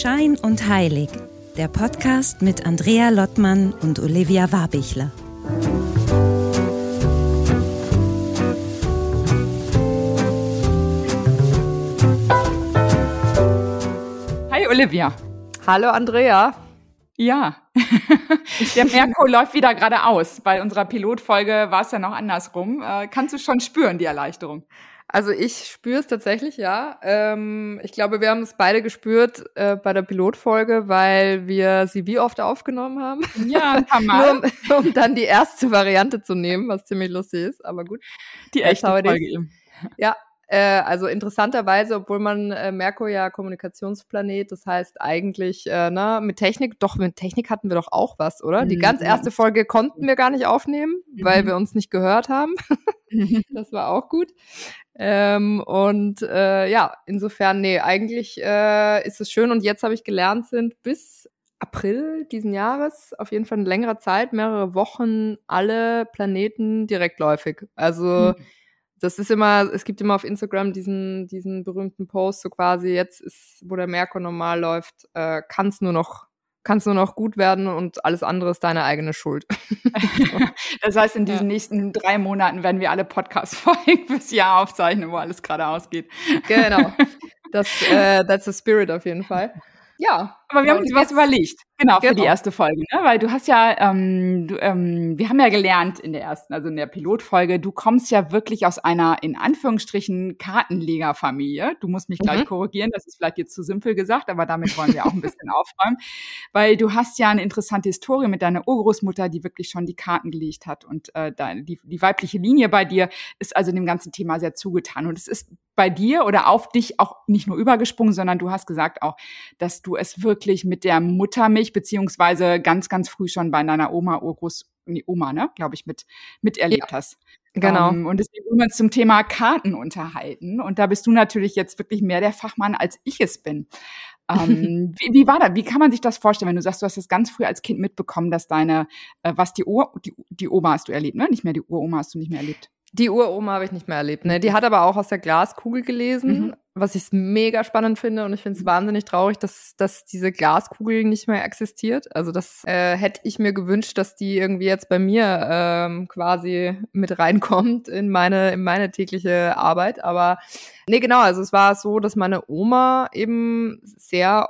Schein und Heilig, der Podcast mit Andrea Lottmann und Olivia Warbichler. Hi Olivia. Hallo Andrea. Ja, der Merko läuft wieder geradeaus. Bei unserer Pilotfolge war es ja noch andersrum. Äh, kannst du schon spüren, die Erleichterung? Also ich spüre es tatsächlich, ja. Ähm, ich glaube, wir haben es beide gespürt äh, bei der Pilotfolge, weil wir sie wie oft aufgenommen haben. Ja, ein paar Mal. Nur, um, um, dann die erste Variante zu nehmen, was ziemlich lustig ist, aber gut. Die echte Folge eben. Ja, äh, also interessanterweise, obwohl man äh, Merkur ja Kommunikationsplanet, das heißt eigentlich, äh, na, mit Technik, doch mit Technik hatten wir doch auch was, oder? Die ganz erste Folge konnten wir gar nicht aufnehmen, weil wir uns nicht gehört haben. das war auch gut. Ähm, und äh, ja, insofern, nee, eigentlich äh, ist es schön. Und jetzt habe ich gelernt, sind bis April diesen Jahres, auf jeden Fall eine längere Zeit, mehrere Wochen, alle Planeten direktläufig. Also mhm das ist immer, es gibt immer auf Instagram diesen, diesen berühmten Post, so quasi, jetzt ist, wo der Merkur normal läuft, äh, kann es nur noch kannst nur noch gut werden und alles andere ist deine eigene Schuld. das heißt, in diesen ja. nächsten drei Monaten werden wir alle Podcast-Folgen fürs Jahr aufzeichnen, wo alles gerade ausgeht. Genau. Das, äh, that's the spirit auf jeden Fall. Ja. Aber wir haben uns was überlegt. Genau, für genau. die erste Folge, ne? Weil du hast ja, ähm, du, ähm, wir haben ja gelernt in der ersten, also in der Pilotfolge, du kommst ja wirklich aus einer, in Anführungsstrichen, Kartenlegerfamilie. Du musst mich gleich mhm. korrigieren, das ist vielleicht jetzt zu simpel gesagt, aber damit wollen wir auch ein bisschen aufräumen. Weil du hast ja eine interessante Historie mit deiner Urgroßmutter, die wirklich schon die Karten gelegt hat. Und äh, die, die weibliche Linie bei dir ist also dem ganzen Thema sehr zugetan. Und es ist bei dir oder auf dich auch nicht nur übergesprungen, sondern du hast gesagt auch, dass du es wirklich mit der Muttermilch beziehungsweise ganz, ganz früh schon bei deiner Oma, Urgroß, nee, Oma, ne, glaube ich, mit miterlebt ja. hast. Genau. Um, ähm, und deswegen wollen wir uns zum Thema Karten unterhalten. Und da bist du natürlich jetzt wirklich mehr der Fachmann, als ich es bin. ähm, wie, wie, war das? Wie kann man sich das vorstellen, wenn du sagst, du hast das ganz früh als Kind mitbekommen, dass deine, äh, was die, Ur, die, die Oma hast du erlebt, ne? Nicht mehr die Uroma hast du nicht mehr erlebt. Die Uroma habe ich nicht mehr erlebt. Ne? Die hat aber auch aus der Glaskugel gelesen, mhm. Was ich mega spannend finde. Und ich finde es wahnsinnig traurig, dass, dass diese Glaskugel nicht mehr existiert. Also das äh, hätte ich mir gewünscht, dass die irgendwie jetzt bei mir ähm, quasi mit reinkommt in meine, in meine tägliche Arbeit. Aber Nee, genau. Also es war so, dass meine Oma eben sehr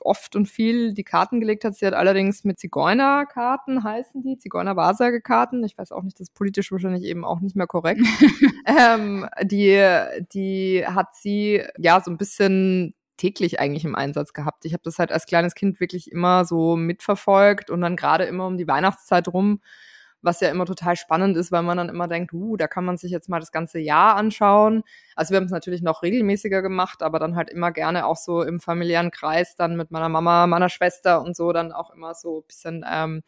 oft und viel die Karten gelegt hat. Sie hat allerdings mit Zigeunerkarten heißen die, Zigeuner-Wahrsagekarten. Ich weiß auch nicht, das ist politisch wahrscheinlich eben auch nicht mehr korrekt. ähm, die, die hat sie ja so ein bisschen täglich eigentlich im Einsatz gehabt. Ich habe das halt als kleines Kind wirklich immer so mitverfolgt und dann gerade immer um die Weihnachtszeit rum was ja immer total spannend ist, weil man dann immer denkt, uh, da kann man sich jetzt mal das ganze Jahr anschauen. Also wir haben es natürlich noch regelmäßiger gemacht, aber dann halt immer gerne auch so im familiären Kreis, dann mit meiner Mama, meiner Schwester und so, dann auch immer so ein bisschen ähm,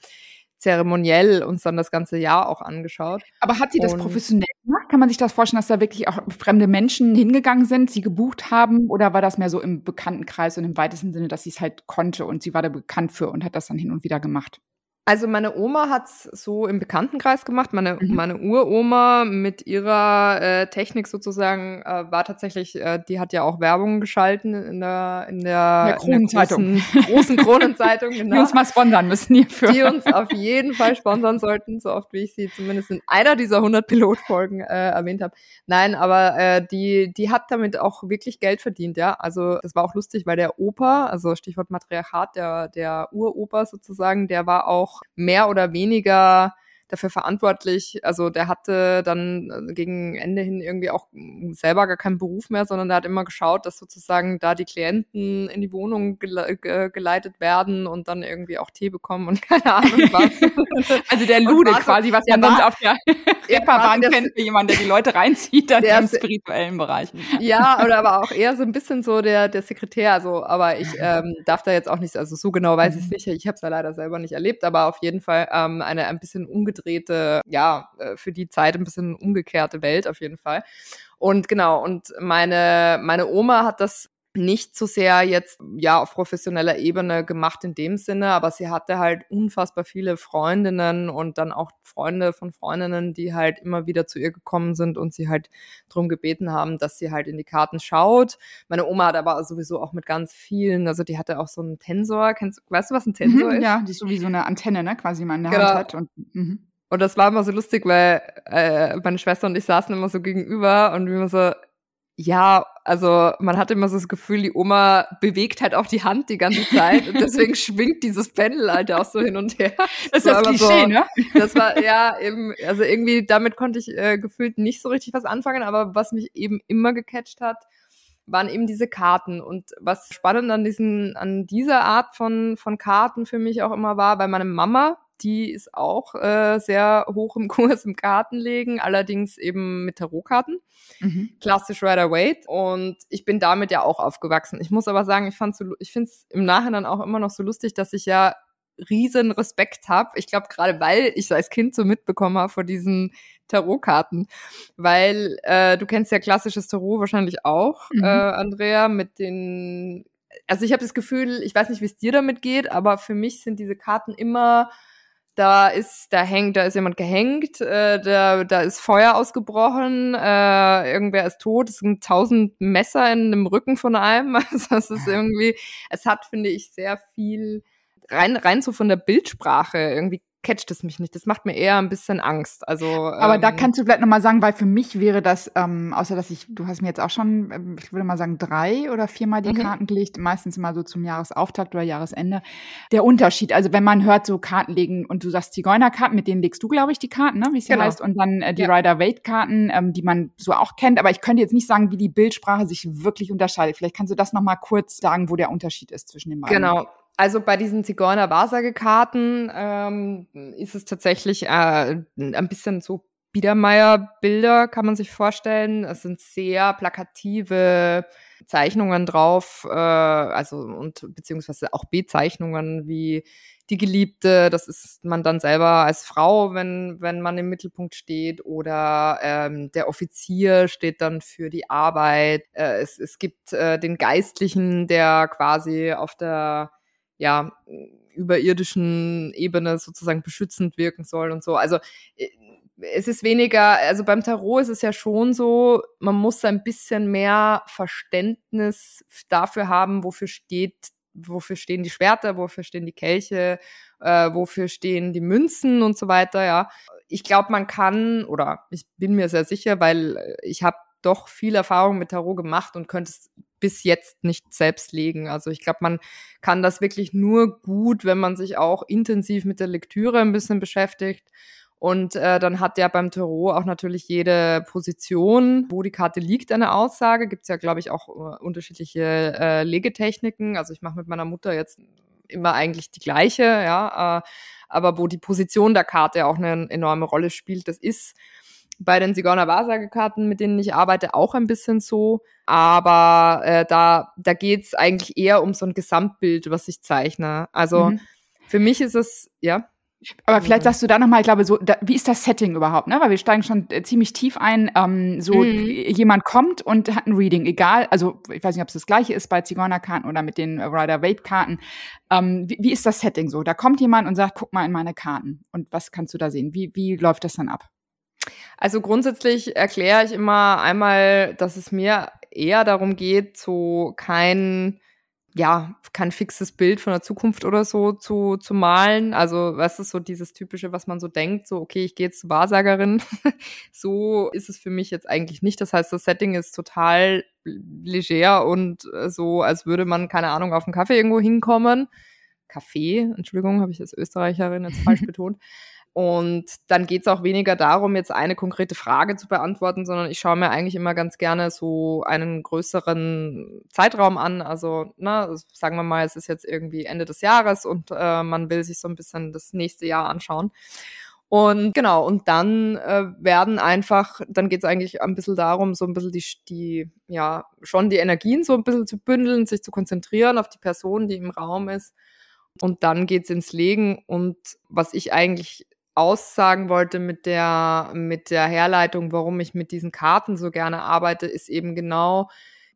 zeremoniell uns dann das ganze Jahr auch angeschaut. Aber hat sie das und professionell? Kann man sich das vorstellen, dass da wirklich auch fremde Menschen hingegangen sind, sie gebucht haben? Oder war das mehr so im Bekanntenkreis und im weitesten Sinne, dass sie es halt konnte und sie war da bekannt für und hat das dann hin und wieder gemacht? Also meine Oma hat's so im Bekanntenkreis gemacht. Meine, mhm. meine Uroma mit ihrer äh, Technik sozusagen äh, war tatsächlich, äh, die hat ja auch Werbung geschalten in der in der, der Kronenzeitung, großen, großen Kronenzeitung, genau. Die uns mal sponsern müssen hierfür. Die uns auf jeden Fall sponsern sollten, so oft wie ich sie zumindest in einer dieser 100 Pilotfolgen äh, erwähnt habe. Nein, aber äh, die die hat damit auch wirklich Geld verdient, ja. Also das war auch lustig, weil der Opa, also Stichwort Matriarchat, der der Uropa sozusagen, der war auch mehr oder weniger dafür verantwortlich. Also der hatte dann äh, gegen Ende hin irgendwie auch selber gar keinen Beruf mehr, sondern der hat immer geschaut, dass sozusagen da die Klienten in die Wohnung gele geleitet werden und dann irgendwie auch Tee bekommen und keine Ahnung was. also der Lude quasi, was man sonst auf der Reeperbahn kennt, für jemanden, der die Leute reinzieht, dann im spirituellen Bereich. Ja, oder aber auch eher so ein bisschen so der, der Sekretär, also, aber ich ähm, darf da jetzt auch nicht, also so genau weiß ich es mhm. nicht, ich habe es ja leider selber nicht erlebt, aber auf jeden Fall ähm, eine ein bisschen umgedrehte umgedrehte, ja, äh, für die Zeit ein bisschen umgekehrte Welt auf jeden Fall. Und genau, und meine, meine Oma hat das nicht so sehr jetzt ja auf professioneller Ebene gemacht in dem Sinne, aber sie hatte halt unfassbar viele Freundinnen und dann auch Freunde von Freundinnen, die halt immer wieder zu ihr gekommen sind und sie halt darum gebeten haben, dass sie halt in die Karten schaut. Meine Oma hat aber sowieso auch mit ganz vielen, also die hatte auch so einen Tensor. Kennst, weißt du, was ein Tensor mhm, ist? Ja, die ist so wie so eine Antenne, ne, quasi man in der genau. Hand hat. Und, mhm. Und das war immer so lustig, weil äh, meine Schwester und ich saßen immer so gegenüber und wir immer so, ja, also man hat immer so das Gefühl, die Oma bewegt halt auch die Hand die ganze Zeit und deswegen schwingt dieses Pendel halt auch so hin und her. Das, das ist das Klischee, so, ne? Das war, ja, eben, also irgendwie damit konnte ich äh, gefühlt nicht so richtig was anfangen, aber was mich eben immer gecatcht hat, waren eben diese Karten. Und was spannend an diesen, an dieser Art von, von Karten für mich auch immer war, weil meine Mama, die ist auch äh, sehr hoch im Kurs im Kartenlegen, allerdings eben mit Tarotkarten. Mhm. Klassisch Rider Waite. Und ich bin damit ja auch aufgewachsen. Ich muss aber sagen, ich, fand's so, ich finde es im Nachhinein auch immer noch so lustig, dass ich ja riesen Respekt habe. Ich glaube, gerade weil ich als Kind so mitbekommen habe vor diesen Tarotkarten. Weil äh, du kennst ja klassisches Tarot wahrscheinlich auch, mhm. äh, Andrea, mit den also ich habe das Gefühl, ich weiß nicht, wie es dir damit geht, aber für mich sind diese Karten immer da ist, da hängt, da ist jemand gehängt, äh, da, da ist Feuer ausgebrochen, äh, irgendwer ist tot, es sind tausend Messer in dem Rücken von einem. Also das ist irgendwie, es hat, finde ich, sehr viel rein, rein so von der Bildsprache irgendwie catcht es mich nicht. Das macht mir eher ein bisschen Angst. Also, aber ähm, da kannst du vielleicht nochmal sagen, weil für mich wäre das, ähm, außer dass ich, du hast mir jetzt auch schon, ähm, ich würde mal sagen, drei oder viermal die mhm. Karten gelegt, meistens immer so zum Jahresauftakt oder Jahresende. Der Unterschied, also wenn man hört, so Karten legen und du sagst Zigeunerkarten, mit denen legst du, glaube ich, die Karten, ne, wie es genau. heißt, und dann äh, die ja. Rider-Waite-Karten, ähm, die man so auch kennt, aber ich könnte jetzt nicht sagen, wie die Bildsprache sich wirklich unterscheidet. Vielleicht kannst du das nochmal kurz sagen, wo der Unterschied ist zwischen den beiden. Genau, also bei diesen Zigeuner-Wahrsagekarten ähm, ist es tatsächlich äh, ein bisschen so Biedermeier-Bilder, kann man sich vorstellen. Es sind sehr plakative Zeichnungen drauf, äh, also und beziehungsweise auch Bezeichnungen wie die Geliebte, das ist man dann selber als Frau, wenn, wenn man im Mittelpunkt steht, oder ähm, der Offizier steht dann für die Arbeit. Äh, es, es gibt äh, den Geistlichen, der quasi auf der ja, überirdischen Ebene sozusagen beschützend wirken soll und so. Also äh, es ist weniger, also beim Tarot ist es ja schon so, man muss ein bisschen mehr Verständnis dafür haben, wofür steht, wofür stehen die Schwerter, wofür stehen die Kelche, äh, wofür stehen die Münzen und so weiter, ja. Ich glaube, man kann, oder ich bin mir sehr sicher, weil ich habe doch viel Erfahrung mit Tarot gemacht und könnte es bis jetzt nicht selbst legen. Also ich glaube, man kann das wirklich nur gut, wenn man sich auch intensiv mit der Lektüre ein bisschen beschäftigt. Und äh, dann hat ja beim Tarot auch natürlich jede Position, wo die Karte liegt, eine Aussage. Gibt es ja, glaube ich, auch äh, unterschiedliche äh, Legetechniken. Also ich mache mit meiner Mutter jetzt immer eigentlich die gleiche, ja. Äh, aber wo die Position der Karte auch eine enorme Rolle spielt, das ist bei den Sigauner Wahrsagekarten, mit denen ich arbeite, auch ein bisschen so. Aber äh, da, da geht's eigentlich eher um so ein Gesamtbild, was ich zeichne. Also mhm. für mich ist es, ja. Aber vielleicht sagst du da nochmal, ich glaube, so, da, wie ist das Setting überhaupt, ne? Weil wir steigen schon äh, ziemlich tief ein. Ähm, so mhm. jemand kommt und hat ein Reading, egal, also ich weiß nicht, ob es das gleiche ist bei Zigeunerkarten oder mit den Rider-Waite-Karten. Ähm, wie, wie ist das Setting so? Da kommt jemand und sagt, guck mal in meine Karten. Und was kannst du da sehen? Wie, wie läuft das dann ab? Also grundsätzlich erkläre ich immer einmal, dass es mir eher darum geht, so kein ja, kein fixes Bild von der Zukunft oder so zu, zu malen. Also, was ist so dieses typische, was man so denkt, so, okay, ich gehe jetzt zur Wahrsagerin. so ist es für mich jetzt eigentlich nicht. Das heißt, das Setting ist total leger und äh, so, als würde man, keine Ahnung, auf einen Kaffee irgendwo hinkommen. Kaffee, Entschuldigung, habe ich als Österreicherin jetzt falsch betont. Und dann geht es auch weniger darum, jetzt eine konkrete Frage zu beantworten, sondern ich schaue mir eigentlich immer ganz gerne so einen größeren Zeitraum an. Also, na, sagen wir mal, es ist jetzt irgendwie Ende des Jahres und äh, man will sich so ein bisschen das nächste Jahr anschauen. Und genau, und dann äh, werden einfach, dann geht es eigentlich ein bisschen darum, so ein bisschen die, die, ja, schon die Energien so ein bisschen zu bündeln, sich zu konzentrieren auf die Person, die im Raum ist. Und dann geht's ins Legen. Und was ich eigentlich aussagen wollte mit der, mit der Herleitung, warum ich mit diesen Karten so gerne arbeite, ist eben genau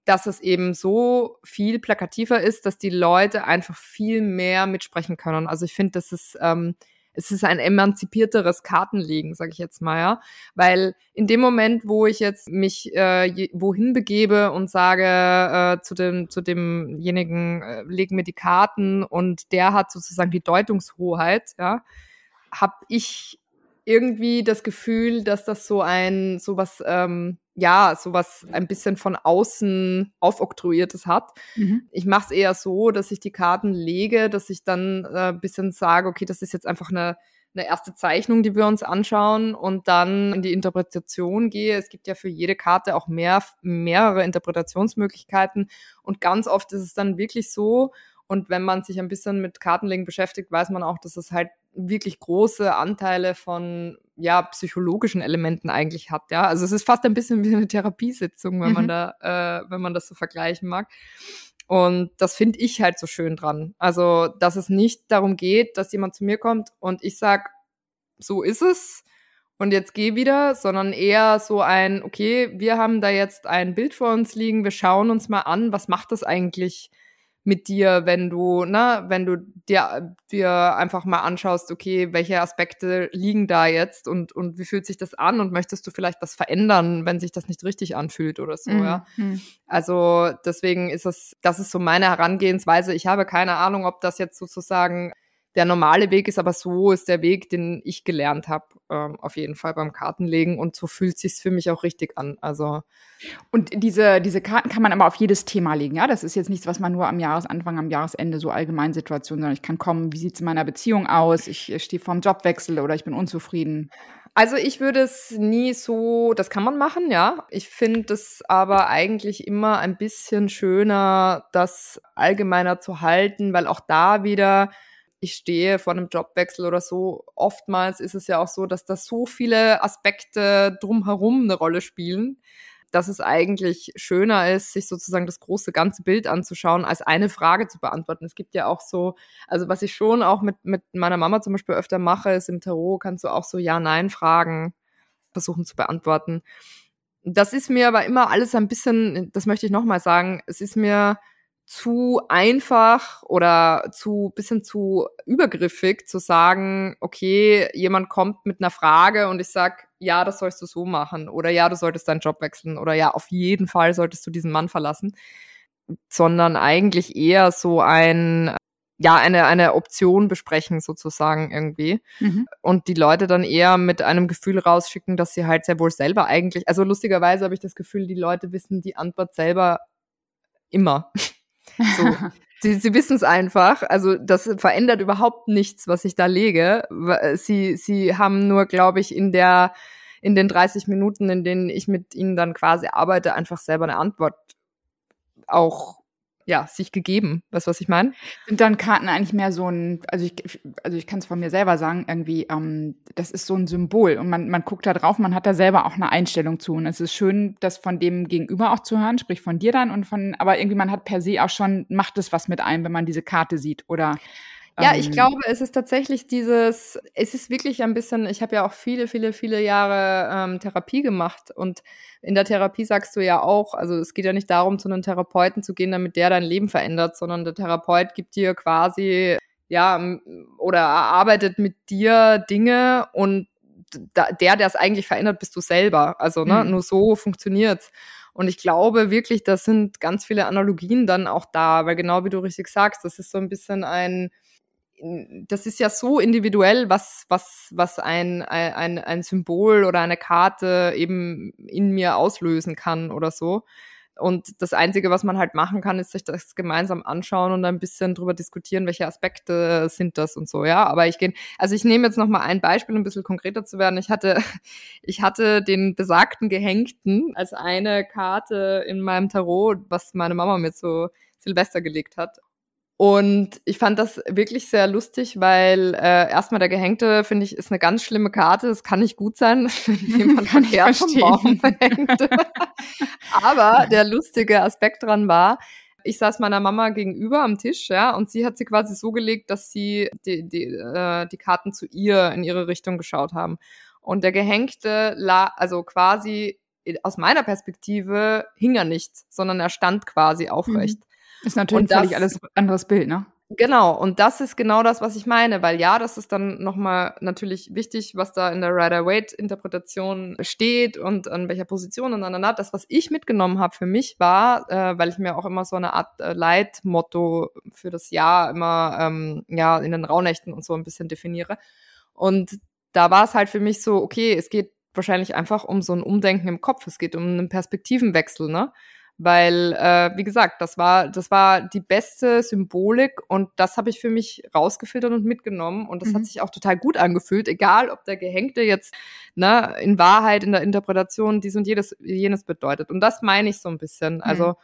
dass es eben so viel plakativer ist, dass die Leute einfach viel mehr mitsprechen können. Also ich finde, das ist ähm, es ist ein emanzipierteres Kartenlegen, sage ich jetzt mal, ja. Weil in dem Moment, wo ich jetzt mich äh, wohin begebe und sage äh, zu dem zu demjenigen, äh, legen mir die Karten und der hat sozusagen die Deutungshoheit, ja, habe ich irgendwie das Gefühl, dass das so ein sowas ähm, ja, sowas ein bisschen von außen aufoktroyiertes hat. Mhm. Ich mache es eher so, dass ich die Karten lege, dass ich dann äh, ein bisschen sage, okay, das ist jetzt einfach eine, eine erste Zeichnung, die wir uns anschauen und dann in die Interpretation gehe. Es gibt ja für jede Karte auch mehr, mehrere Interpretationsmöglichkeiten und ganz oft ist es dann wirklich so, und wenn man sich ein bisschen mit Kartenlegen beschäftigt, weiß man auch, dass es halt wirklich große Anteile von ja psychologischen Elementen eigentlich hat. Ja, also es ist fast ein bisschen wie eine Therapiesitzung, wenn mhm. man da, äh, wenn man das so vergleichen mag. Und das finde ich halt so schön dran. Also, dass es nicht darum geht, dass jemand zu mir kommt und ich sag, so ist es und jetzt geh wieder, sondern eher so ein, okay, wir haben da jetzt ein Bild vor uns liegen, wir schauen uns mal an, was macht das eigentlich mit dir, wenn du, ne, wenn du dir, dir einfach mal anschaust, okay, welche Aspekte liegen da jetzt und, und wie fühlt sich das an und möchtest du vielleicht was verändern, wenn sich das nicht richtig anfühlt oder so, mhm. ja. Also deswegen ist es, das ist so meine Herangehensweise. Ich habe keine Ahnung, ob das jetzt sozusagen der normale Weg ist, aber so ist der Weg, den ich gelernt habe, ähm, auf jeden Fall beim Kartenlegen und so fühlt sich's für mich auch richtig an. Also und diese diese Karten kann man aber auf jedes Thema legen, ja. Das ist jetzt nichts, was man nur am Jahresanfang, am Jahresende so allgemein Situation, sondern ich kann kommen, wie sieht's in meiner Beziehung aus? Ich, ich stehe vorm Jobwechsel oder ich bin unzufrieden. Also ich würde es nie so, das kann man machen, ja. Ich finde es aber eigentlich immer ein bisschen schöner, das allgemeiner zu halten, weil auch da wieder ich stehe vor einem Jobwechsel oder so, oftmals ist es ja auch so, dass da so viele Aspekte drumherum eine Rolle spielen, dass es eigentlich schöner ist, sich sozusagen das große ganze Bild anzuschauen, als eine Frage zu beantworten. Es gibt ja auch so, also was ich schon auch mit, mit meiner Mama zum Beispiel öfter mache, ist im Tarot kannst du auch so Ja-Nein-Fragen versuchen zu beantworten. Das ist mir aber immer alles ein bisschen, das möchte ich nochmal sagen, es ist mir zu einfach oder zu bisschen zu übergriffig zu sagen, okay, jemand kommt mit einer Frage und ich sag, ja, das sollst du so machen oder ja, du solltest deinen Job wechseln oder ja, auf jeden Fall solltest du diesen Mann verlassen, sondern eigentlich eher so ein ja, eine, eine Option besprechen sozusagen irgendwie. Mhm. Und die Leute dann eher mit einem Gefühl rausschicken, dass sie halt sehr wohl selber eigentlich, also lustigerweise habe ich das Gefühl, die Leute wissen die Antwort selber immer. So. sie, sie wissen es einfach. Also das verändert überhaupt nichts, was ich da lege. Sie, sie haben nur, glaube ich, in der in den 30 Minuten, in denen ich mit ihnen dann quasi arbeite, einfach selber eine Antwort auch ja, sich gegeben. Weißt du, was ich meine? Sind dann Karten eigentlich mehr so ein, also ich, also ich kann es von mir selber sagen, irgendwie, ähm, das ist so ein Symbol und man, man guckt da drauf, man hat da selber auch eine Einstellung zu. Und es ist schön, das von dem Gegenüber auch zu hören, sprich von dir dann und von, aber irgendwie man hat per se auch schon, macht es was mit einem, wenn man diese Karte sieht oder ja, ich ähm. glaube, es ist tatsächlich dieses, es ist wirklich ein bisschen, ich habe ja auch viele, viele, viele Jahre ähm, Therapie gemacht und in der Therapie sagst du ja auch, also es geht ja nicht darum, zu einem Therapeuten zu gehen, damit der dein Leben verändert, sondern der Therapeut gibt dir quasi, ja, oder erarbeitet mit dir Dinge und da, der, der es eigentlich verändert, bist du selber. Also ne, mhm. nur so funktioniert's. Und ich glaube wirklich, da sind ganz viele Analogien dann auch da, weil genau wie du richtig sagst, das ist so ein bisschen ein, das ist ja so individuell, was, was, was ein, ein, ein Symbol oder eine Karte eben in mir auslösen kann oder so. Und das Einzige, was man halt machen kann, ist sich das gemeinsam anschauen und ein bisschen drüber diskutieren, welche Aspekte sind das und so, ja. Aber ich gehe, also ich nehme jetzt nochmal ein Beispiel, um ein bisschen konkreter zu werden. Ich hatte, ich hatte den besagten Gehängten als eine Karte in meinem Tarot, was meine Mama mir zu Silvester gelegt hat. Und ich fand das wirklich sehr lustig, weil äh, erstmal der Gehängte, finde ich, ist eine ganz schlimme Karte. Das kann nicht gut sein, wenn jemand von her vom Baum hängt. Aber der lustige Aspekt dran war, ich saß meiner Mama gegenüber am Tisch, ja, und sie hat sie quasi so gelegt, dass sie die, die, äh, die Karten zu ihr in ihre Richtung geschaut haben. Und der Gehängte, la also quasi aus meiner Perspektive hing er nicht, sondern er stand quasi aufrecht. Mhm. Ist natürlich ein völlig alles anderes Bild, ne? Genau, und das ist genau das, was ich meine, weil ja, das ist dann nochmal natürlich wichtig, was da in der Rider-Waite-Interpretation steht und an welcher Position und an Das, was ich mitgenommen habe für mich war, äh, weil ich mir auch immer so eine Art äh, Leitmotto für das Jahr immer ähm, ja in den Rauhnächten und so ein bisschen definiere. Und da war es halt für mich so, okay, es geht wahrscheinlich einfach um so ein Umdenken im Kopf, es geht um einen Perspektivenwechsel, ne? Weil, äh, wie gesagt, das war, das war die beste Symbolik und das habe ich für mich rausgefiltert und mitgenommen. Und das mhm. hat sich auch total gut angefühlt, egal ob der Gehängte jetzt ne, in Wahrheit, in der Interpretation dies und jedes, jenes bedeutet. Und das meine ich so ein bisschen. Also, mhm.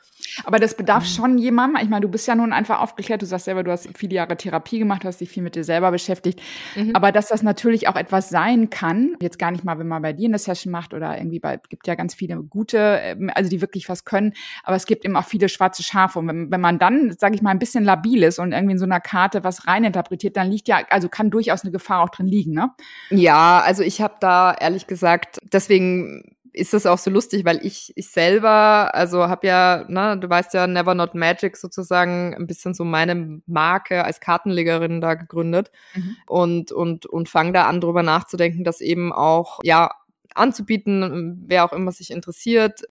aber das bedarf mhm. schon jemandem. Ich meine, du bist ja nun einfach aufgeklärt, du sagst selber, du hast viele Jahre Therapie gemacht, hast dich viel mit dir selber beschäftigt. Mhm. Aber dass das natürlich auch etwas sein kann, jetzt gar nicht mal, wenn man bei dir eine Session macht oder irgendwie bei, gibt ja ganz viele gute, ähm, also die wirklich was können aber es gibt eben auch viele schwarze Schafe. Und wenn, wenn man dann, sage ich mal, ein bisschen labil ist und irgendwie in so einer Karte was reininterpretiert, dann liegt ja, also kann durchaus eine Gefahr auch drin liegen, ne? Ja, also ich habe da ehrlich gesagt, deswegen ist das auch so lustig, weil ich ich selber, also habe ja, ne, du weißt ja, Never Not Magic sozusagen ein bisschen so meine Marke als Kartenlegerin da gegründet mhm. und und und fange da an drüber nachzudenken, dass eben auch ja anzubieten, wer auch immer sich interessiert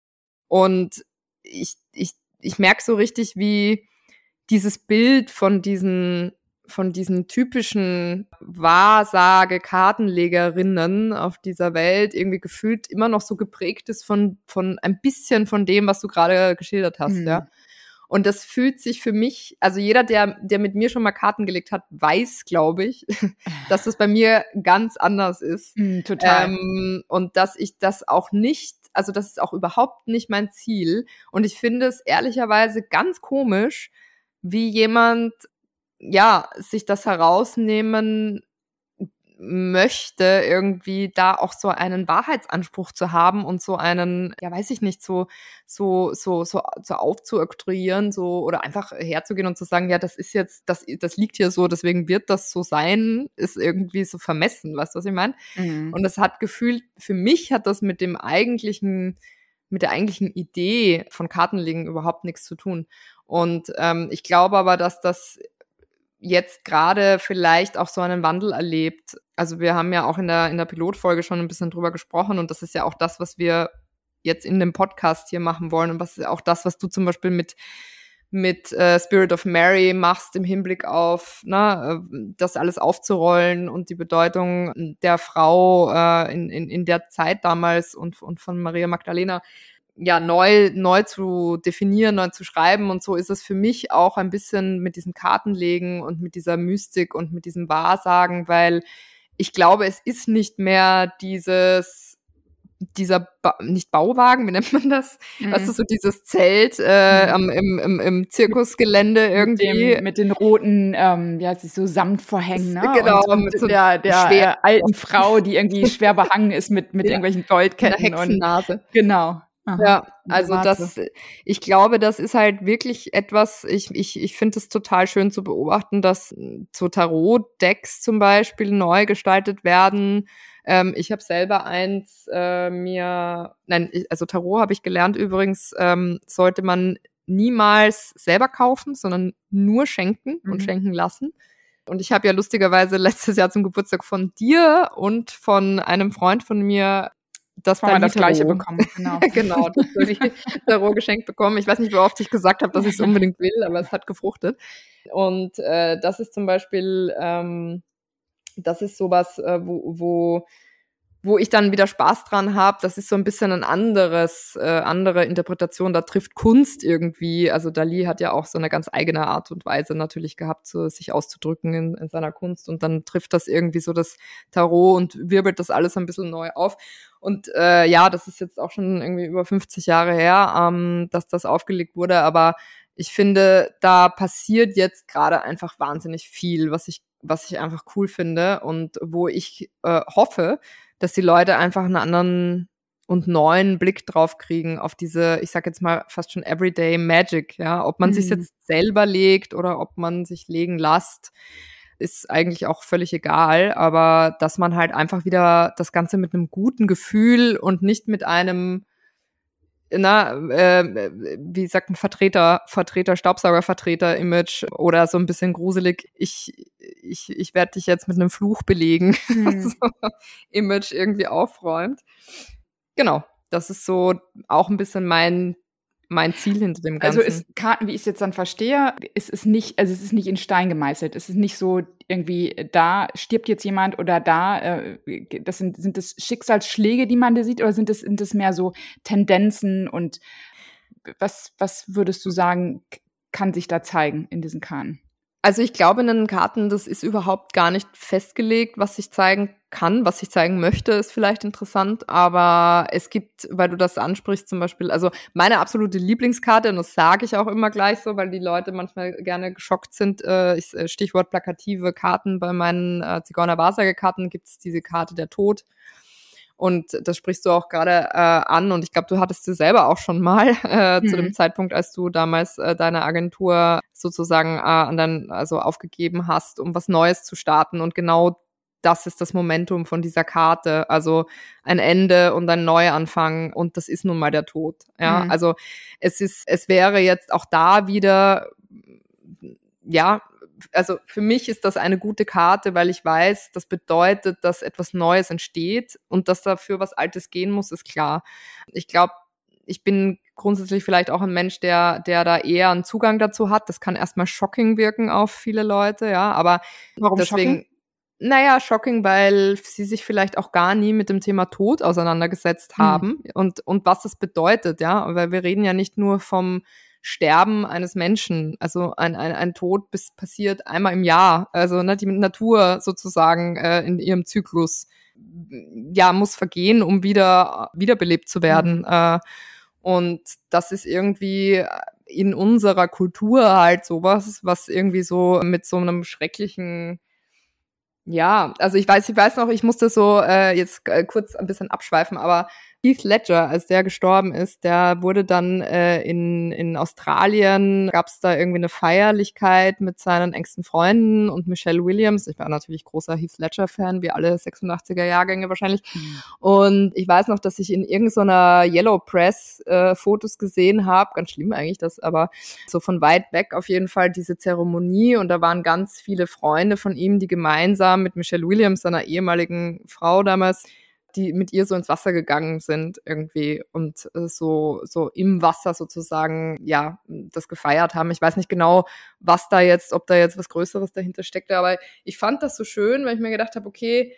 und ich, ich, ich merke so richtig, wie dieses Bild von diesen von diesen typischen Wahrsage-Kartenlegerinnen auf dieser Welt irgendwie gefühlt immer noch so geprägt ist von, von ein bisschen von dem, was du gerade geschildert hast, mhm. ja. Und das fühlt sich für mich, also jeder, der, der mit mir schon mal Karten gelegt hat, weiß, glaube ich, dass das bei mir ganz anders ist. Mhm, total. Ähm, und dass ich das auch nicht also das ist auch überhaupt nicht mein Ziel. Und ich finde es ehrlicherweise ganz komisch, wie jemand, ja, sich das herausnehmen möchte, irgendwie da auch so einen Wahrheitsanspruch zu haben und so einen, ja, weiß ich nicht, so, so, so, so, so aufzuoktroyieren, so, oder einfach herzugehen und zu sagen, ja, das ist jetzt, das, das liegt hier so, deswegen wird das so sein, ist irgendwie so vermessen, weißt du, was ich meine? Mhm. Und es hat gefühlt, für mich hat das mit dem eigentlichen, mit der eigentlichen Idee von Kartenlegen überhaupt nichts zu tun. Und ähm, ich glaube aber, dass das jetzt gerade vielleicht auch so einen Wandel erlebt. Also wir haben ja auch in der, in der Pilotfolge schon ein bisschen drüber gesprochen und das ist ja auch das, was wir jetzt in dem Podcast hier machen wollen und was ist auch das, was du zum Beispiel mit mit äh, Spirit of Mary machst im Hinblick auf ne, äh, das alles aufzurollen und die Bedeutung der Frau äh, in, in, in der Zeit damals und, und von Maria Magdalena ja, neu, neu zu definieren, neu zu schreiben. Und so ist es für mich auch ein bisschen mit diesem Kartenlegen und mit dieser Mystik und mit diesem Wahrsagen, weil ich glaube, es ist nicht mehr dieses, dieser, ba nicht Bauwagen, wie nennt man das? Mhm. Was ist so dieses Zelt äh, mhm. im, im, im Zirkusgelände irgendwie? Mit, dem, mit den roten, ähm, ja, so Samtvorhängen, ne? Genau, und, mit so der, der schwer. Äh, alten Frau, die irgendwie schwer behangen ist mit, mit ja. irgendwelchen Goldketten. und Genau. Aha, ja, also das, ich glaube, das ist halt wirklich etwas, ich, ich, ich finde es total schön zu beobachten, dass so Tarot-Decks zum Beispiel neu gestaltet werden. Ähm, ich habe selber eins äh, mir, nein, also Tarot habe ich gelernt übrigens, ähm, sollte man niemals selber kaufen, sondern nur schenken mhm. und schenken lassen. Und ich habe ja lustigerweise letztes Jahr zum Geburtstag von dir und von einem Freund von mir das war das gleiche bekommen. Genau, genau das würde ich Tarot geschenkt bekommen. Ich weiß nicht, wie oft ich gesagt habe, dass ich es unbedingt will, aber es hat gefruchtet. Und äh, das ist zum Beispiel, ähm, das ist sowas, äh, wo, wo wo ich dann wieder Spaß dran habe, das ist so ein bisschen ein anderes, äh, andere Interpretation. Da trifft Kunst irgendwie. Also Dali hat ja auch so eine ganz eigene Art und Weise natürlich gehabt, so sich auszudrücken in, in seiner Kunst. Und dann trifft das irgendwie so das Tarot und wirbelt das alles ein bisschen neu auf. Und äh, ja, das ist jetzt auch schon irgendwie über 50 Jahre her, ähm, dass das aufgelegt wurde. Aber ich finde, da passiert jetzt gerade einfach wahnsinnig viel, was ich, was ich einfach cool finde und wo ich äh, hoffe, dass die Leute einfach einen anderen und neuen Blick drauf kriegen auf diese, ich sag jetzt mal fast schon Everyday Magic, ja, ob man mhm. sich jetzt selber legt oder ob man sich legen lässt, ist eigentlich auch völlig egal, aber dass man halt einfach wieder das Ganze mit einem guten Gefühl und nicht mit einem na, äh, wie sagt ein Vertreter, Vertreter, Staubsaugervertreter-Image oder so ein bisschen gruselig, ich, ich, ich werde dich jetzt mit einem Fluch belegen, hm. so Image irgendwie aufräumt. Genau, das ist so auch ein bisschen mein mein Ziel hinter dem also Ganzen. Also ist Karten, wie ich es jetzt dann verstehe, ist es nicht, also es ist nicht in Stein gemeißelt. Es ist nicht so irgendwie, da stirbt jetzt jemand oder da, äh, das sind, sind das Schicksalsschläge, die man da sieht, oder sind das, sind das mehr so Tendenzen und was, was würdest du sagen, kann sich da zeigen in diesen Karten? Also ich glaube, in den Karten, das ist überhaupt gar nicht festgelegt, was sich zeigen kann, was ich zeigen möchte, ist vielleicht interessant, aber es gibt, weil du das ansprichst zum Beispiel, also meine absolute Lieblingskarte, und das sage ich auch immer gleich so, weil die Leute manchmal gerne geschockt sind, äh, ich, äh, Stichwort plakative Karten, bei meinen äh, Zigeuner-Wahrsagekarten gibt es diese Karte der Tod. Und das sprichst du auch gerade äh, an. Und ich glaube, du hattest sie selber auch schon mal äh, mhm. zu dem mhm. Zeitpunkt, als du damals äh, deine Agentur sozusagen äh, an dein, also aufgegeben hast, um was Neues zu starten. Und genau das ist das Momentum von dieser Karte. Also ein Ende und ein Neuanfang und das ist nun mal der Tod. Ja, mhm. also es ist, es wäre jetzt auch da wieder, ja, also für mich ist das eine gute Karte, weil ich weiß, das bedeutet, dass etwas Neues entsteht und dass dafür was Altes gehen muss, ist klar. Ich glaube, ich bin grundsätzlich vielleicht auch ein Mensch, der, der da eher einen Zugang dazu hat. Das kann erstmal shocking wirken auf viele Leute, ja, aber Warum deswegen, shocking? Naja, shocking, weil sie sich vielleicht auch gar nie mit dem Thema Tod auseinandergesetzt hm. haben mhm. und, und was das bedeutet, ja. Weil wir reden ja nicht nur vom Sterben eines Menschen. Also ein, ein, ein Tod bis passiert einmal im Jahr. Also ne, die Natur sozusagen äh, in ihrem Zyklus ja muss vergehen, um wieder wiederbelebt zu werden. Mhm. Äh, und das ist irgendwie in unserer Kultur halt sowas, was irgendwie so mit so einem schrecklichen ja, also ich weiß, ich weiß noch, ich musste so äh, jetzt äh, kurz ein bisschen abschweifen, aber Heath Ledger, als der gestorben ist, der wurde dann äh, in, in Australien, gab es da irgendwie eine Feierlichkeit mit seinen engsten Freunden und Michelle Williams. Ich war natürlich großer Heath Ledger-Fan, wie alle 86er-Jahrgänge wahrscheinlich. Mhm. Und ich weiß noch, dass ich in irgendeiner Yellow Press äh, Fotos gesehen habe, ganz schlimm eigentlich das, aber so von weit weg auf jeden Fall diese Zeremonie und da waren ganz viele Freunde von ihm, die gemeinsam mit Michelle Williams, seiner ehemaligen Frau damals, die mit ihr so ins Wasser gegangen sind irgendwie und äh, so, so im Wasser sozusagen, ja, das gefeiert haben. Ich weiß nicht genau, was da jetzt, ob da jetzt was Größeres dahinter steckte, aber ich fand das so schön, weil ich mir gedacht habe, okay,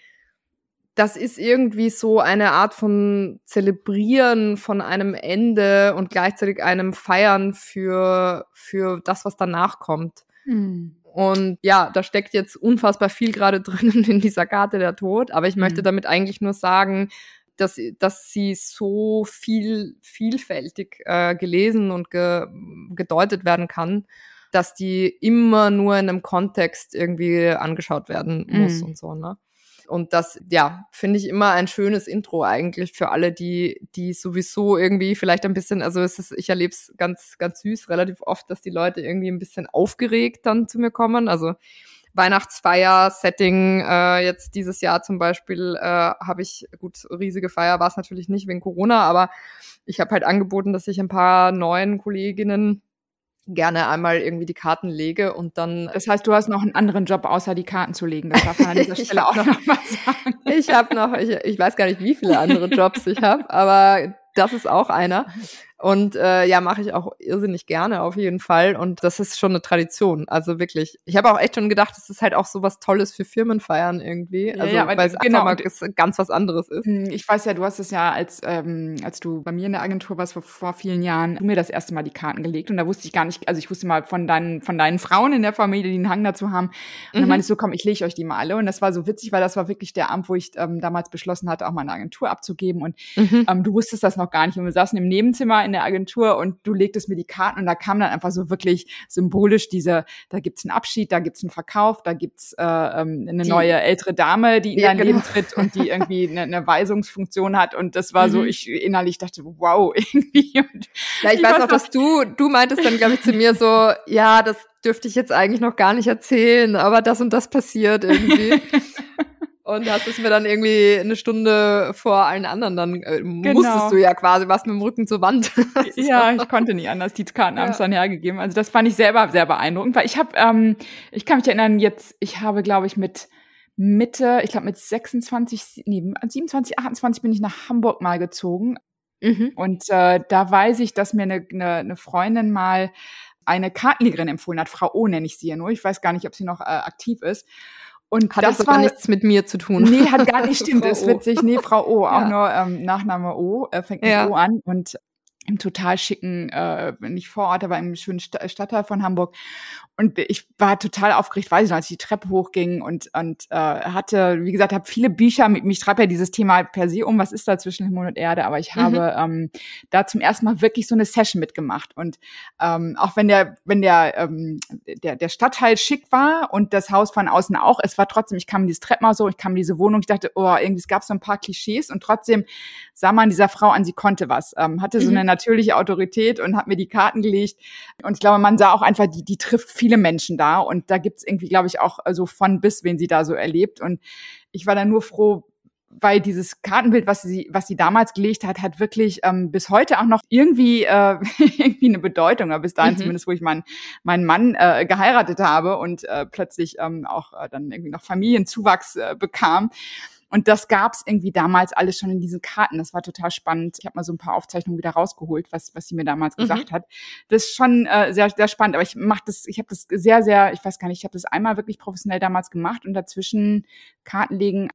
das ist irgendwie so eine Art von Zelebrieren von einem Ende und gleichzeitig einem Feiern für, für das, was danach kommt. Mhm. Und ja, da steckt jetzt unfassbar viel gerade drinnen in dieser Karte der Tod. Aber ich möchte mhm. damit eigentlich nur sagen, dass, dass sie so viel vielfältig äh, gelesen und ge, gedeutet werden kann, dass die immer nur in einem Kontext irgendwie angeschaut werden muss mhm. und so, ne? Und das, ja, finde ich immer ein schönes Intro eigentlich für alle, die, die sowieso irgendwie vielleicht ein bisschen, also es ist, ich erlebe es ganz, ganz süß, relativ oft, dass die Leute irgendwie ein bisschen aufgeregt dann zu mir kommen. Also Weihnachtsfeier-Setting, äh, jetzt dieses Jahr zum Beispiel, äh, habe ich, gut, riesige Feier war es natürlich nicht wegen Corona, aber ich habe halt angeboten, dass ich ein paar neuen Kolleginnen gerne einmal irgendwie die Karten lege und dann. Das heißt, du hast noch einen anderen Job, außer die Karten zu legen. Das darf man an dieser Stelle auch noch, noch mal sagen. Ich habe noch, ich, ich weiß gar nicht, wie viele andere Jobs ich habe, aber das ist auch einer. Und äh, ja, mache ich auch irrsinnig gerne auf jeden Fall. Und das ist schon eine Tradition. Also wirklich. Ich habe auch echt schon gedacht, das ist halt auch so was Tolles für Firmenfeiern irgendwie. Also ja, weil es genau. einfach mal ganz was anderes ist. Hm, ich weiß ja, du hast es ja, als, ähm, als du bei mir in der Agentur warst vor, vor vielen Jahren, mir das erste Mal die Karten gelegt. Und da wusste ich gar nicht, also ich wusste mal von deinen, von deinen Frauen in der Familie, die einen Hang dazu haben. Und mhm. dann meinte ich so, komm, ich lege euch die mal alle. Und das war so witzig, weil das war wirklich der Abend, wo ich ähm, damals beschlossen hatte, auch mal eine Agentur abzugeben. Und mhm. ähm, du wusstest das noch gar nicht. Und wir saßen im Nebenzimmer in der Agentur und du legtest mir die Karten und da kam dann einfach so wirklich symbolisch diese, da gibt's einen Abschied, da gibt's einen Verkauf, da gibt's äh, ähm, eine die, neue ältere Dame, die in dein genau. Leben tritt und die irgendwie eine, eine Weisungsfunktion hat und das war mhm. so, ich innerlich dachte, wow, irgendwie. Und ja, ich, ich weiß noch, dass du, du meintest dann, glaube ich, zu mir so, ja, das dürfte ich jetzt eigentlich noch gar nicht erzählen, aber das und das passiert irgendwie. Und hast es mir dann irgendwie eine Stunde vor allen anderen dann äh, genau. musstest du ja quasi was mit dem Rücken zur Wand. ja, ich konnte nicht anders. Die Karten haben es dann hergegeben. Also das fand ich selber sehr beeindruckend, weil ich habe, ähm, ich kann mich erinnern, jetzt, ich habe, glaube ich, mit Mitte, ich glaube mit 26, nee, 27, 28 bin ich nach Hamburg mal gezogen. Mhm. Und äh, da weiß ich, dass mir eine, eine, eine Freundin mal eine Kartenlegerin empfohlen hat. Frau O nenne ich sie ja nur. Ich weiß gar nicht, ob sie noch äh, aktiv ist. Und hat das, das war nichts mit mir zu tun. Nee, hat gar nicht, stimmt, ist witzig. Nee, Frau O, auch ja. nur ähm, Nachname O, äh, fängt mit ja. O an. Und im total schicken, äh, nicht vor Ort, aber im schönen Stadtteil von Hamburg. Und ich war total aufgeregt, weiß ich noch, als ich die Treppe hochging und, und äh, hatte, wie gesagt, habe viele Bücher, mit, mich treibt ja dieses Thema per se um, was ist da zwischen Himmel und Erde, aber ich mhm. habe ähm, da zum ersten Mal wirklich so eine Session mitgemacht. Und ähm, auch wenn der, wenn der, ähm, der, der Stadtteil schick war und das Haus von außen auch, es war trotzdem, ich kam in dieses Treppenhaus so, ich kam in diese Wohnung, ich dachte, oh, irgendwie, es gab so ein paar Klischees und trotzdem sah man dieser Frau an, sie konnte was, ähm, hatte so mhm. Natürliche Autorität und hat mir die Karten gelegt. Und ich glaube, man sah auch einfach, die, die trifft viel viele Menschen da und da gibt's irgendwie, glaube ich, auch so also von bis, wen sie da so erlebt. Und ich war dann nur froh, weil dieses Kartenbild, was sie, was sie damals gelegt hat, hat wirklich ähm, bis heute auch noch irgendwie, äh, irgendwie eine Bedeutung, aber bis dahin mhm. zumindest, wo ich meinen meinen Mann äh, geheiratet habe und äh, plötzlich ähm, auch äh, dann irgendwie noch Familienzuwachs äh, bekam. Und das gab's irgendwie damals alles schon in diesen Karten. Das war total spannend. Ich habe mal so ein paar Aufzeichnungen wieder rausgeholt, was, was sie mir damals mhm. gesagt hat. Das ist schon äh, sehr, sehr spannend. Aber ich mache das, ich habe das sehr, sehr, ich weiß gar nicht, ich habe das einmal wirklich professionell damals gemacht und dazwischen Karten legen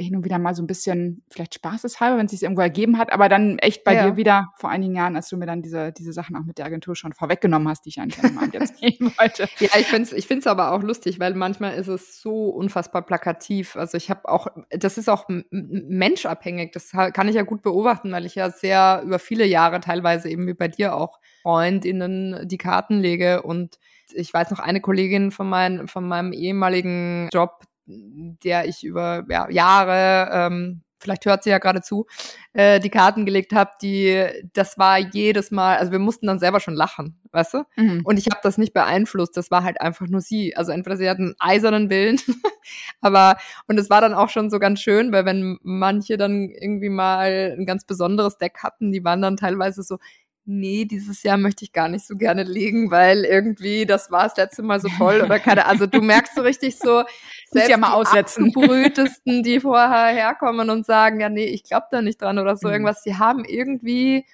hin und wieder mal so ein bisschen vielleicht spaßeshalber, wenn es sich irgendwo ergeben hat, aber dann echt bei ja. dir wieder vor einigen Jahren, als du mir dann diese, diese Sachen auch mit der Agentur schon vorweggenommen hast, die ich eigentlich an jetzt geben wollte. Ja, ich finde es ich find's aber auch lustig, weil manchmal ist es so unfassbar plakativ. Also ich habe auch, das ist auch menschabhängig, das kann ich ja gut beobachten, weil ich ja sehr über viele Jahre teilweise eben wie bei dir auch Freundinnen die Karten lege und ich weiß noch eine Kollegin von, mein, von meinem ehemaligen Job, der ich über ja, Jahre, ähm, vielleicht hört sie ja gerade zu, äh, die Karten gelegt habe, die, das war jedes Mal, also wir mussten dann selber schon lachen, weißt du? Mhm. Und ich habe das nicht beeinflusst, das war halt einfach nur sie. Also entweder sie hat einen eisernen Willen, aber, und es war dann auch schon so ganz schön, weil wenn manche dann irgendwie mal ein ganz besonderes Deck hatten, die waren dann teilweise so, nee, dieses Jahr möchte ich gar nicht so gerne legen, weil irgendwie das war das letzte Mal so toll oder keine, also du merkst so richtig so, selbst ja mal aussetzen. die die vorher herkommen und sagen, ja, nee, ich glaube da nicht dran oder so mhm. irgendwas, die haben irgendwie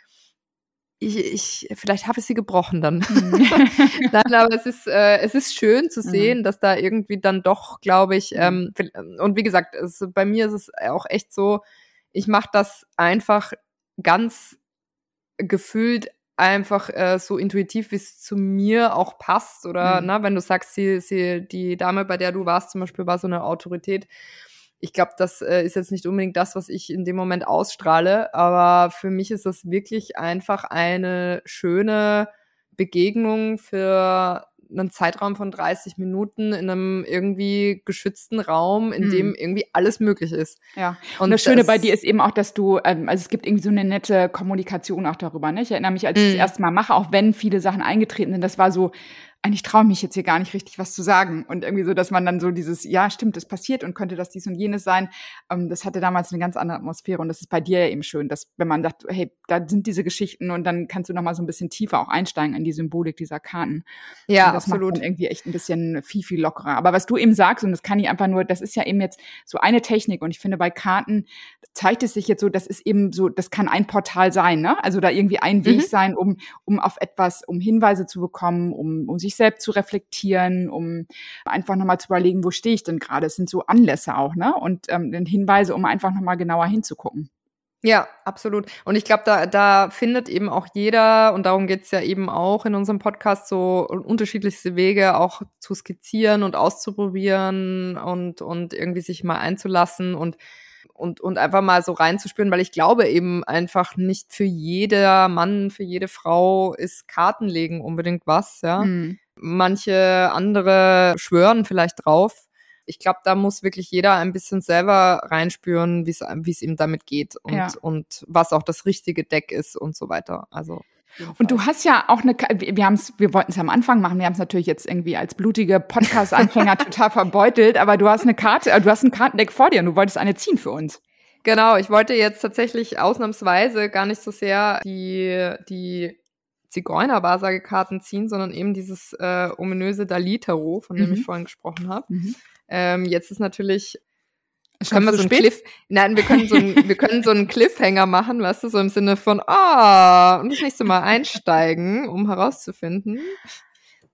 ich, ich, vielleicht habe ich sie gebrochen dann. Mhm. Nein, aber es ist, äh, es ist schön zu mhm. sehen, mhm. dass da irgendwie dann doch, glaube ich, mhm. ähm, und wie gesagt, es, bei mir ist es auch echt so, ich mache das einfach ganz gefühlt einfach äh, so intuitiv, wie es zu mir auch passt. Oder mhm. ne, wenn du sagst, sie, sie, die Dame, bei der du warst, zum Beispiel, war so eine Autorität. Ich glaube, das äh, ist jetzt nicht unbedingt das, was ich in dem Moment ausstrahle, aber für mich ist das wirklich einfach eine schöne Begegnung für einen Zeitraum von 30 Minuten in einem irgendwie geschützten Raum, in hm. dem irgendwie alles möglich ist. Ja. Und, und das Schöne bei dir ist eben auch, dass du, ähm, also es gibt irgendwie so eine nette Kommunikation auch darüber. Ne? Ich erinnere mich, als ich das hm. erste Mal mache, auch wenn viele Sachen eingetreten sind, das war so, eigentlich traue mich jetzt hier gar nicht richtig was zu sagen. Und irgendwie so, dass man dann so dieses, ja, stimmt, das passiert und könnte das dies und jenes sein. Ähm, das hatte damals eine ganz andere Atmosphäre. Und das ist bei dir ja eben schön, dass wenn man sagt, hey, da sind diese Geschichten und dann kannst du noch mal so ein bisschen tiefer auch einsteigen in die Symbolik dieser Karten. Ja, und das absolut. Macht irgendwie echt ein bisschen viel, viel lockerer. Aber was du eben sagst, und das kann ich einfach nur, das ist ja eben jetzt so eine Technik. Und ich finde, bei Karten zeigt es sich jetzt so, das ist eben so, das kann ein Portal sein, ne? Also da irgendwie ein Weg mhm. sein, um, um auf etwas, um Hinweise zu bekommen, um, um sich sich selbst zu reflektieren, um einfach nochmal zu überlegen, wo stehe ich denn gerade? Es sind so Anlässe auch, ne? Und ähm, Hinweise, um einfach nochmal genauer hinzugucken. Ja, absolut. Und ich glaube, da, da findet eben auch jeder, und darum geht's ja eben auch in unserem Podcast, so unterschiedlichste Wege auch zu skizzieren und auszuprobieren und, und irgendwie sich mal einzulassen. Und und, und einfach mal so reinzuspüren, weil ich glaube eben einfach nicht für jeder Mann, für jede Frau ist Kartenlegen unbedingt was, ja. Mhm. Manche andere schwören vielleicht drauf. Ich glaube, da muss wirklich jeder ein bisschen selber reinspüren, wie es ihm damit geht und, ja. und was auch das richtige Deck ist und so weiter. Also Und du hast ja auch eine, wir haben es, wir wollten es am Anfang machen, wir haben es natürlich jetzt irgendwie als blutige Podcast-Anfänger total verbeutelt, aber du hast eine Karte, äh, du hast ein Kartendeck vor dir und du wolltest eine ziehen für uns. Genau, ich wollte jetzt tatsächlich ausnahmsweise gar nicht so sehr die, die Zigeuner-Wahrsagekarten ziehen, sondern eben dieses äh, ominöse Dali-Tarot, von dem mhm. ich vorhin gesprochen habe. Mhm. Ähm, jetzt ist natürlich können wir so, so Cliff, nein, wir können so ein, wir können so einen Cliffhanger machen, weißt du, so im Sinne von, ah, oh, und das nächste Mal einsteigen, um herauszufinden.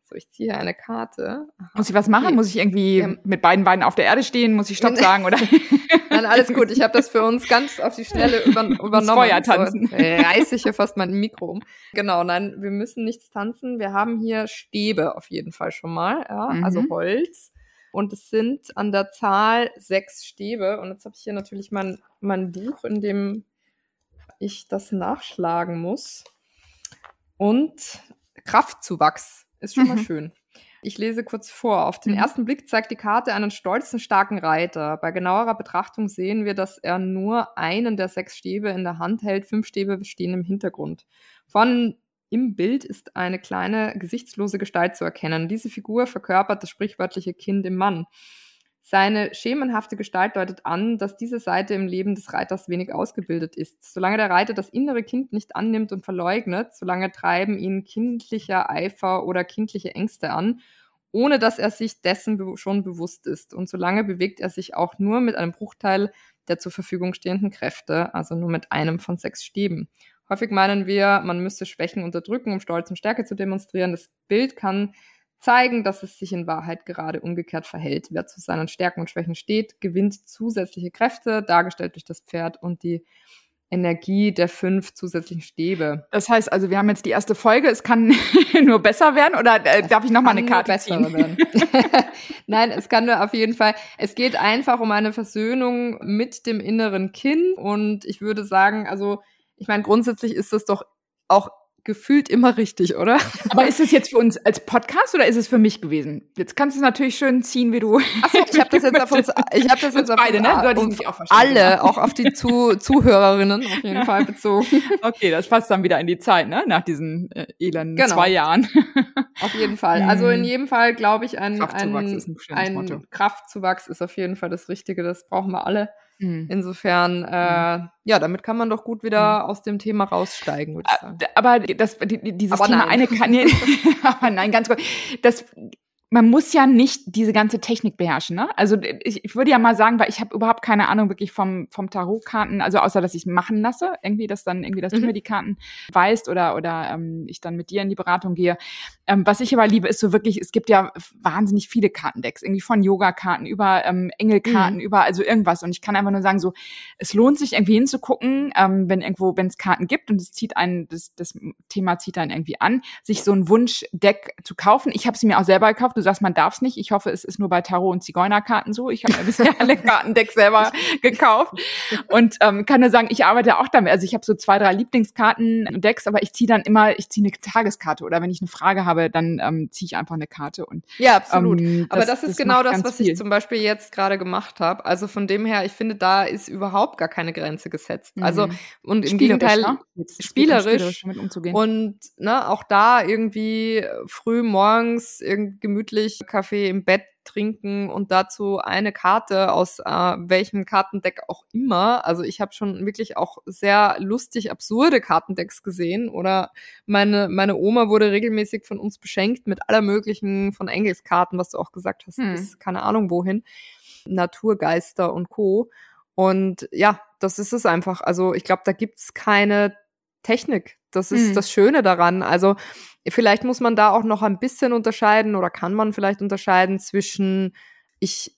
So, ich ziehe hier eine Karte. Aha, Muss ich was machen? Okay. Muss ich irgendwie ja. mit beiden Beinen auf der Erde stehen? Muss ich Stopp sagen? Oder? Nein, alles gut. Ich habe das für uns ganz auf die Schnelle über, übernommen. Feuer tanzen. So, reiße ich hier fast mein Mikro um. Genau, nein, wir müssen nichts tanzen. Wir haben hier Stäbe auf jeden Fall schon mal, ja, mhm. also Holz. Und es sind an der Zahl sechs Stäbe. Und jetzt habe ich hier natürlich mein, mein Buch, in dem ich das nachschlagen muss. Und Kraftzuwachs ist schon mhm. mal schön. Ich lese kurz vor. Auf den mhm. ersten Blick zeigt die Karte einen stolzen, starken Reiter. Bei genauerer Betrachtung sehen wir, dass er nur einen der sechs Stäbe in der Hand hält. Fünf Stäbe stehen im Hintergrund. Von im Bild ist eine kleine gesichtslose Gestalt zu erkennen. Diese Figur verkörpert das sprichwörtliche Kind im Mann. Seine schemenhafte Gestalt deutet an, dass diese Seite im Leben des Reiters wenig ausgebildet ist. Solange der Reiter das innere Kind nicht annimmt und verleugnet, solange treiben ihn kindlicher Eifer oder kindliche Ängste an, ohne dass er sich dessen schon bewusst ist. Und solange bewegt er sich auch nur mit einem Bruchteil der zur Verfügung stehenden Kräfte, also nur mit einem von sechs Stäben. Häufig meinen wir, man müsste Schwächen unterdrücken, um Stolz und Stärke zu demonstrieren. Das Bild kann zeigen, dass es sich in Wahrheit gerade umgekehrt verhält. Wer zu seinen Stärken und Schwächen steht, gewinnt zusätzliche Kräfte, dargestellt durch das Pferd und die Energie der fünf zusätzlichen Stäbe. Das heißt also, wir haben jetzt die erste Folge. Es kann nur besser werden oder äh, darf ich noch mal eine Karte ziehen? Werden. Nein, es kann nur auf jeden Fall. Es geht einfach um eine Versöhnung mit dem inneren Kind und ich würde sagen, also ich meine, grundsätzlich ist das doch auch gefühlt immer richtig, oder? Aber ist es jetzt für uns als Podcast oder ist es für mich gewesen? Jetzt kannst du es natürlich schön ziehen, wie du. Achso, ich habe das jetzt auf uns, ich habe das jetzt auf beide, ne? Du auch alle, auch auf die Zu Zuhörerinnen auf jeden Fall bezogen. Okay, das passt dann wieder in die Zeit, ne? Nach diesen äh, elenden genau. zwei Jahren. Auf jeden Fall. Also in hm. jedem Fall glaube ich, ein, ein, ein, ein Kraftzuwachs ist auf jeden Fall das Richtige. Das brauchen wir alle. Mhm. Insofern, äh, mhm. ja, damit kann man doch gut wieder mhm. aus dem Thema raussteigen, würde ich sagen. Aber das, dieses aber Thema nein. eine kann, nee, aber nein, ganz kurz. Das man muss ja nicht diese ganze Technik beherrschen. Ne? Also ich, ich würde ja mal sagen, weil ich habe überhaupt keine Ahnung wirklich vom, vom Tarotkarten, also außer dass ich machen lasse, irgendwie, dass dann irgendwie, dass mhm. du mir die Karten weißt oder, oder ähm, ich dann mit dir in die Beratung gehe. Ähm, was ich aber liebe, ist so wirklich, es gibt ja wahnsinnig viele Kartendecks, irgendwie von Yoga-Karten über ähm, Engelkarten, mhm. über also irgendwas. Und ich kann einfach nur sagen, so, es lohnt sich irgendwie hinzugucken, ähm, wenn irgendwo, wenn es Karten gibt und es zieht einen, das, das Thema zieht einen irgendwie an, sich so ein Wunschdeck zu kaufen. Ich habe sie mir auch selber gekauft Du sagst, man darf es nicht. Ich hoffe, es ist nur bei Tarot und Zigeunerkarten so. Ich habe mir bisher alle Kartendecks selber gekauft und ähm, kann nur sagen, ich arbeite auch damit. Also ich habe so zwei, drei Lieblingskartendecks, aber ich ziehe dann immer, ich ziehe eine Tageskarte oder wenn ich eine Frage habe, dann ähm, ziehe ich einfach eine Karte und ja, absolut. Ähm, aber das, das ist das genau das, was viel. ich zum Beispiel jetzt gerade gemacht habe. Also von dem her, ich finde, da ist überhaupt gar keine Grenze gesetzt. Mhm. Also und im Gegenteil ne? spielerisch, spielerisch und ne, auch da irgendwie früh morgens irgendwie gemütlich gemütlich Kaffee im Bett trinken und dazu eine Karte aus äh, welchem Kartendeck auch immer. Also ich habe schon wirklich auch sehr lustig absurde Kartendecks gesehen oder meine meine Oma wurde regelmäßig von uns beschenkt mit aller möglichen von Engelskarten, was du auch gesagt hast, hm. bis keine Ahnung wohin. Naturgeister und Co. Und ja, das ist es einfach. Also ich glaube, da gibt's keine Technik. Das ist hm. das Schöne daran. Also Vielleicht muss man da auch noch ein bisschen unterscheiden oder kann man vielleicht unterscheiden zwischen ich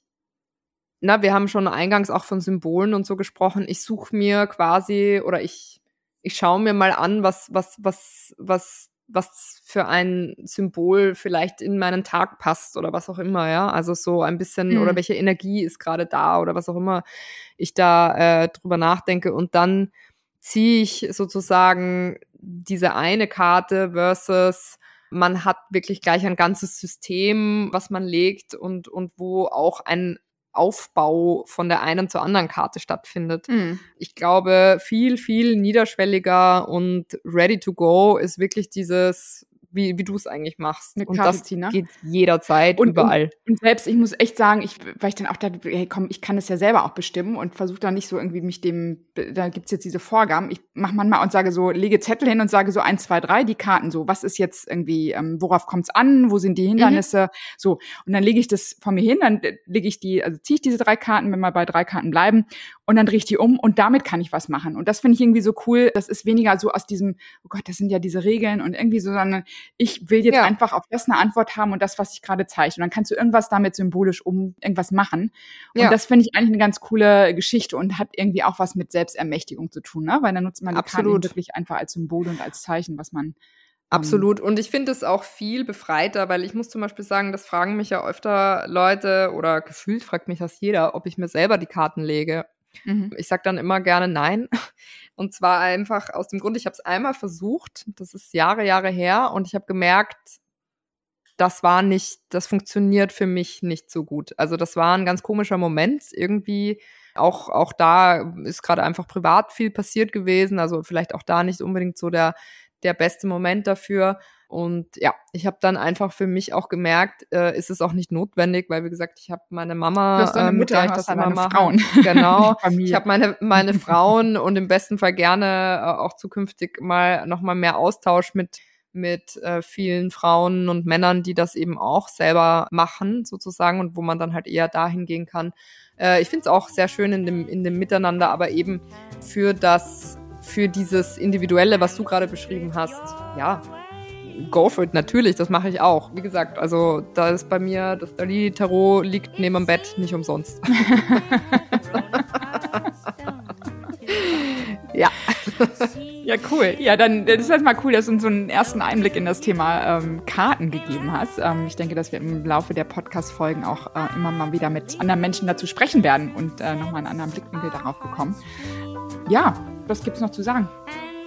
na, wir haben schon eingangs auch von Symbolen und so gesprochen. Ich suche mir quasi oder ich ich schaue mir mal an, was was was was was für ein Symbol vielleicht in meinen Tag passt oder was auch immer, ja. Also so ein bisschen hm. oder welche Energie ist gerade da oder was auch immer ich da äh, drüber nachdenke und dann ziehe ich sozusagen diese eine Karte versus man hat wirklich gleich ein ganzes System, was man legt und, und wo auch ein Aufbau von der einen zur anderen Karte stattfindet. Mhm. Ich glaube, viel, viel niederschwelliger und ready to go ist wirklich dieses wie, wie du es eigentlich machst. Eine und das geht jederzeit, und, überall. Und, und, selbst, ich muss echt sagen, ich, weil ich dann auch da, hey, komm, ich kann es ja selber auch bestimmen und versuche da nicht so irgendwie mich dem, da gibt's jetzt diese Vorgaben. Ich mache manchmal und sage so, lege Zettel hin und sage so eins, zwei, drei, die Karten so, was ist jetzt irgendwie, ähm, worauf kommt's an, wo sind die Hindernisse, mhm. so. Und dann lege ich das vor mir hin, dann lege ich die, also ziehe ich diese drei Karten, wenn wir bei drei Karten bleiben und dann drehe ich die um und damit kann ich was machen. Und das finde ich irgendwie so cool. Das ist weniger so aus diesem, oh Gott, das sind ja diese Regeln und irgendwie so, sondern ich will jetzt ja. einfach auf das eine Antwort haben und das, was ich gerade zeige. Und dann kannst du irgendwas damit symbolisch um irgendwas machen. Und ja. das finde ich eigentlich eine ganz coole Geschichte und hat irgendwie auch was mit Selbstermächtigung zu tun, ne? Weil dann nutzt man die Absolut. Karten wirklich einfach als Symbol und als Zeichen, was man Absolut. Und ich finde es auch viel befreiter, weil ich muss zum Beispiel sagen, das fragen mich ja öfter Leute oder gefühlt fragt mich das jeder, ob ich mir selber die Karten lege. Mhm. Ich sage dann immer gerne nein. Und zwar einfach aus dem Grund, ich habe es einmal versucht, das ist Jahre, Jahre her, und ich habe gemerkt, das war nicht, das funktioniert für mich nicht so gut. Also das war ein ganz komischer Moment. Irgendwie auch, auch da ist gerade einfach privat viel passiert gewesen. Also vielleicht auch da nicht unbedingt so der, der beste Moment dafür. Und ja, ich habe dann einfach für mich auch gemerkt, äh, ist es auch nicht notwendig, weil wie gesagt, ich habe meine Mama, äh, mit der ich das immer mache. Frauen. Genau. ich habe meine meine Frauen und im besten Fall gerne äh, auch zukünftig mal noch mal mehr Austausch mit mit äh, vielen Frauen und Männern, die das eben auch selber machen, sozusagen, und wo man dann halt eher dahin gehen kann. Äh, ich finde es auch sehr schön in dem, in dem Miteinander, aber eben für das, für dieses Individuelle, was du gerade beschrieben hast, ja, go for it, natürlich, das mache ich auch. Wie gesagt, also da ist bei mir, das Dali-Tarot liegt neben dem Bett, nicht umsonst. ja. Ja, cool. Ja, dann das ist halt mal cool, dass du uns so einen ersten Einblick in das Thema ähm, Karten gegeben hast. Ähm, ich denke, dass wir im Laufe der Podcast-Folgen auch äh, immer mal wieder mit anderen Menschen dazu sprechen werden und äh, nochmal einen anderen Blickwinkel darauf bekommen. Ja, was gibt's noch zu sagen?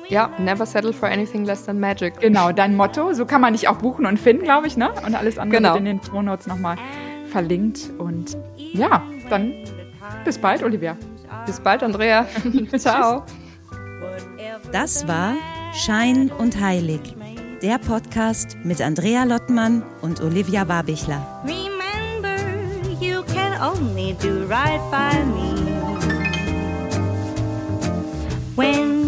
Ja, never settle for anything less than magic. Genau, dein Motto. So kann man dich auch buchen und finden, glaube ich, ne? Und alles andere genau. wird in den Shownotes nochmal verlinkt. Und ja, dann bis bald, Olivia. Bis bald, Andrea. Ciao. Das war Schein und Heilig, der Podcast mit Andrea Lottmann und Olivia Warbichler. Remember, you can only do right by me. When